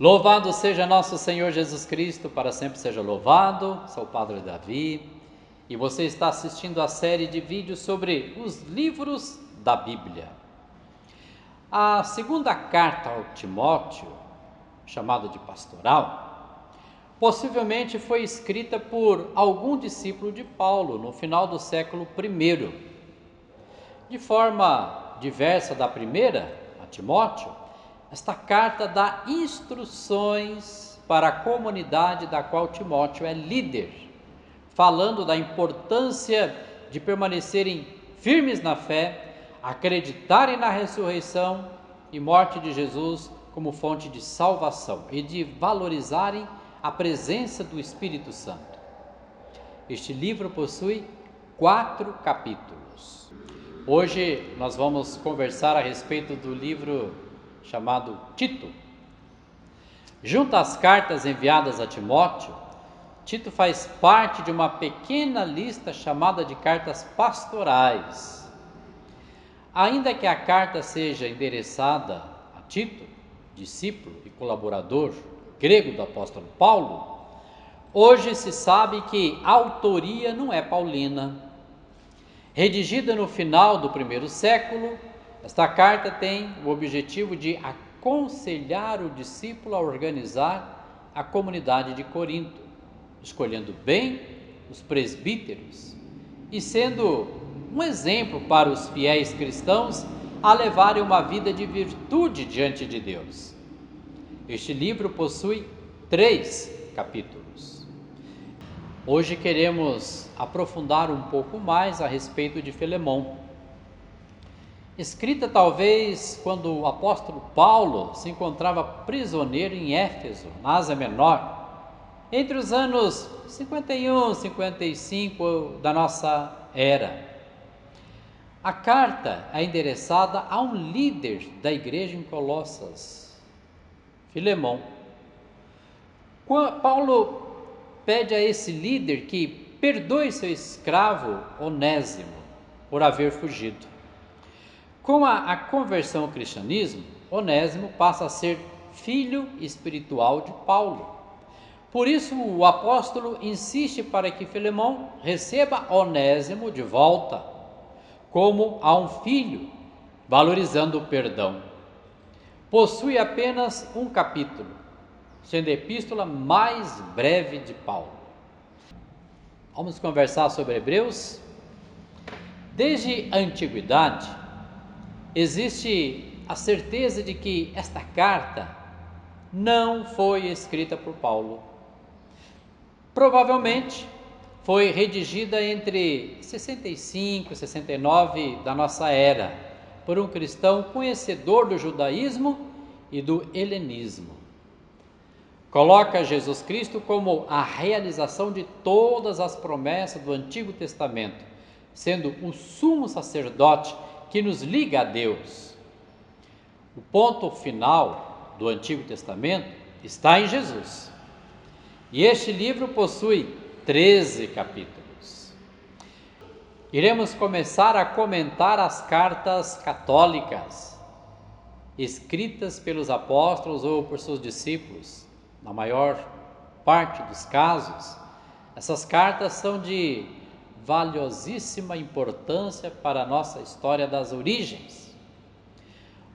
Louvado seja nosso Senhor Jesus Cristo, para sempre seja louvado. Sou o Padre Davi e você está assistindo a série de vídeos sobre os livros da Bíblia. A segunda carta ao Timóteo, chamada de pastoral, possivelmente foi escrita por algum discípulo de Paulo no final do século I. De forma diversa da primeira, a Timóteo, esta carta dá instruções para a comunidade da qual Timóteo é líder, falando da importância de permanecerem firmes na fé, acreditarem na ressurreição e morte de Jesus como fonte de salvação e de valorizarem a presença do Espírito Santo. Este livro possui quatro capítulos. Hoje nós vamos conversar a respeito do livro chamado Tito. Junto às cartas enviadas a Timóteo, Tito faz parte de uma pequena lista chamada de cartas pastorais. Ainda que a carta seja endereçada a Tito, discípulo e colaborador grego do apóstolo Paulo, hoje se sabe que a autoria não é paulina. Redigida no final do primeiro século, esta carta tem o objetivo de aconselhar o discípulo a organizar a comunidade de Corinto, escolhendo bem os presbíteros e sendo um exemplo para os fiéis cristãos a levarem uma vida de virtude diante de Deus. Este livro possui três capítulos. Hoje queremos aprofundar um pouco mais a respeito de Filemão escrita talvez quando o apóstolo Paulo se encontrava prisioneiro em Éfeso, na Ásia Menor, entre os anos 51 e 55 da nossa era. A carta é endereçada a um líder da igreja em Colossas, Filemão. Paulo pede a esse líder que perdoe seu escravo Onésimo por haver fugido. Com a, a conversão ao cristianismo, Onésimo passa a ser filho espiritual de Paulo. Por isso, o apóstolo insiste para que Filemão receba Onésimo de volta, como a um filho, valorizando o perdão. Possui apenas um capítulo, sendo a epístola mais breve de Paulo. Vamos conversar sobre Hebreus? Desde a antiguidade, existe a certeza de que esta carta não foi escrita por Paulo. Provavelmente foi redigida entre 65 e 69 da nossa era por um cristão conhecedor do judaísmo e do helenismo. Coloca Jesus Cristo como a realização de todas as promessas do Antigo Testamento, sendo o sumo sacerdote que nos liga a Deus. O ponto final do Antigo Testamento está em Jesus. E este livro possui 13 capítulos. Iremos começar a comentar as cartas católicas, escritas pelos apóstolos ou por seus discípulos, na maior parte dos casos. Essas cartas são de valiosíssima importância para a nossa história das origens.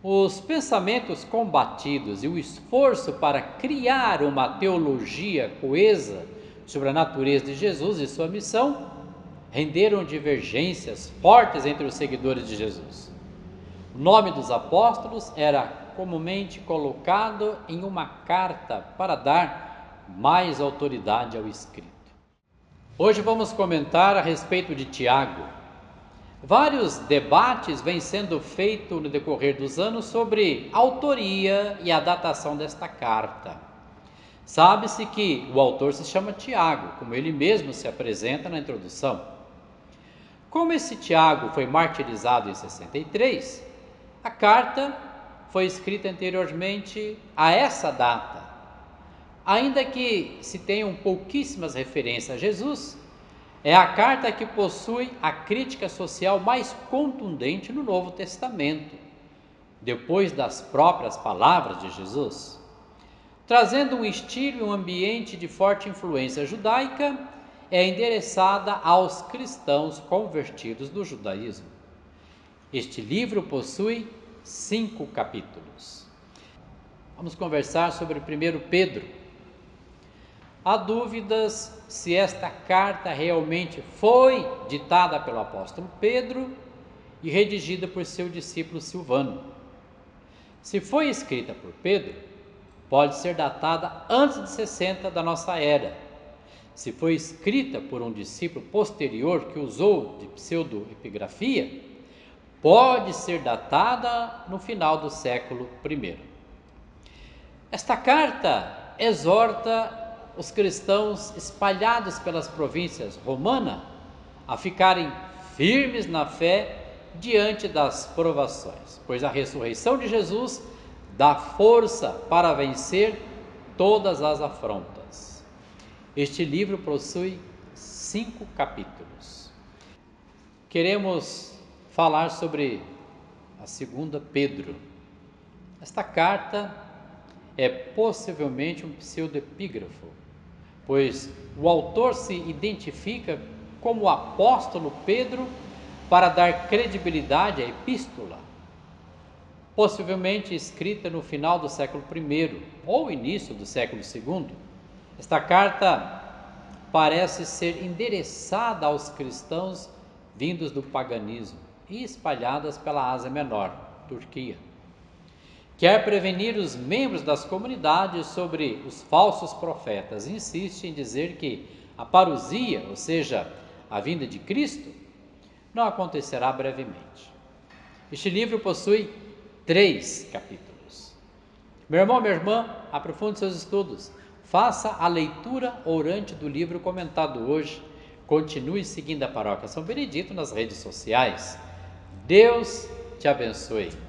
Os pensamentos combatidos e o esforço para criar uma teologia coesa sobre a natureza de Jesus e sua missão renderam divergências fortes entre os seguidores de Jesus. O nome dos apóstolos era comumente colocado em uma carta para dar mais autoridade ao escrito. Hoje vamos comentar a respeito de Tiago. Vários debates vêm sendo feitos no decorrer dos anos sobre a autoria e a datação desta carta. Sabe-se que o autor se chama Tiago, como ele mesmo se apresenta na introdução. Como esse Tiago foi martirizado em 63, a carta foi escrita anteriormente a essa data, ainda que se tenham pouquíssimas referências a Jesus, é a carta que possui a crítica social mais contundente no Novo Testamento, depois das próprias palavras de Jesus. trazendo um estilo e um ambiente de forte influência judaica, é endereçada aos cristãos convertidos do judaísmo. Este livro possui cinco capítulos. Vamos conversar sobre 1 Pedro. Há dúvidas se esta carta realmente foi ditada pelo apóstolo Pedro e redigida por seu discípulo Silvano. Se foi escrita por Pedro, pode ser datada antes de 60 da nossa era. Se foi escrita por um discípulo posterior que usou de pseudoepigrafia, pode ser datada no final do século I. Esta carta exorta os cristãos espalhados pelas províncias romana a ficarem firmes na fé diante das provações, pois a ressurreição de Jesus dá força para vencer todas as afrontas. Este livro possui cinco capítulos. Queremos falar sobre a segunda Pedro. Esta carta é possivelmente um pseudepígrafo, pois o autor se identifica como o apóstolo Pedro para dar credibilidade à epístola possivelmente escrita no final do século I ou início do século II. Esta carta parece ser endereçada aos cristãos vindos do paganismo e espalhadas pela Ásia Menor, Turquia. Quer prevenir os membros das comunidades sobre os falsos profetas. Insiste em dizer que a parousia, ou seja, a vinda de Cristo, não acontecerá brevemente. Este livro possui três capítulos. Meu irmão, minha irmã, aprofunde seus estudos. Faça a leitura orante do livro comentado hoje. Continue seguindo a Paróquia São Benedito nas redes sociais. Deus te abençoe.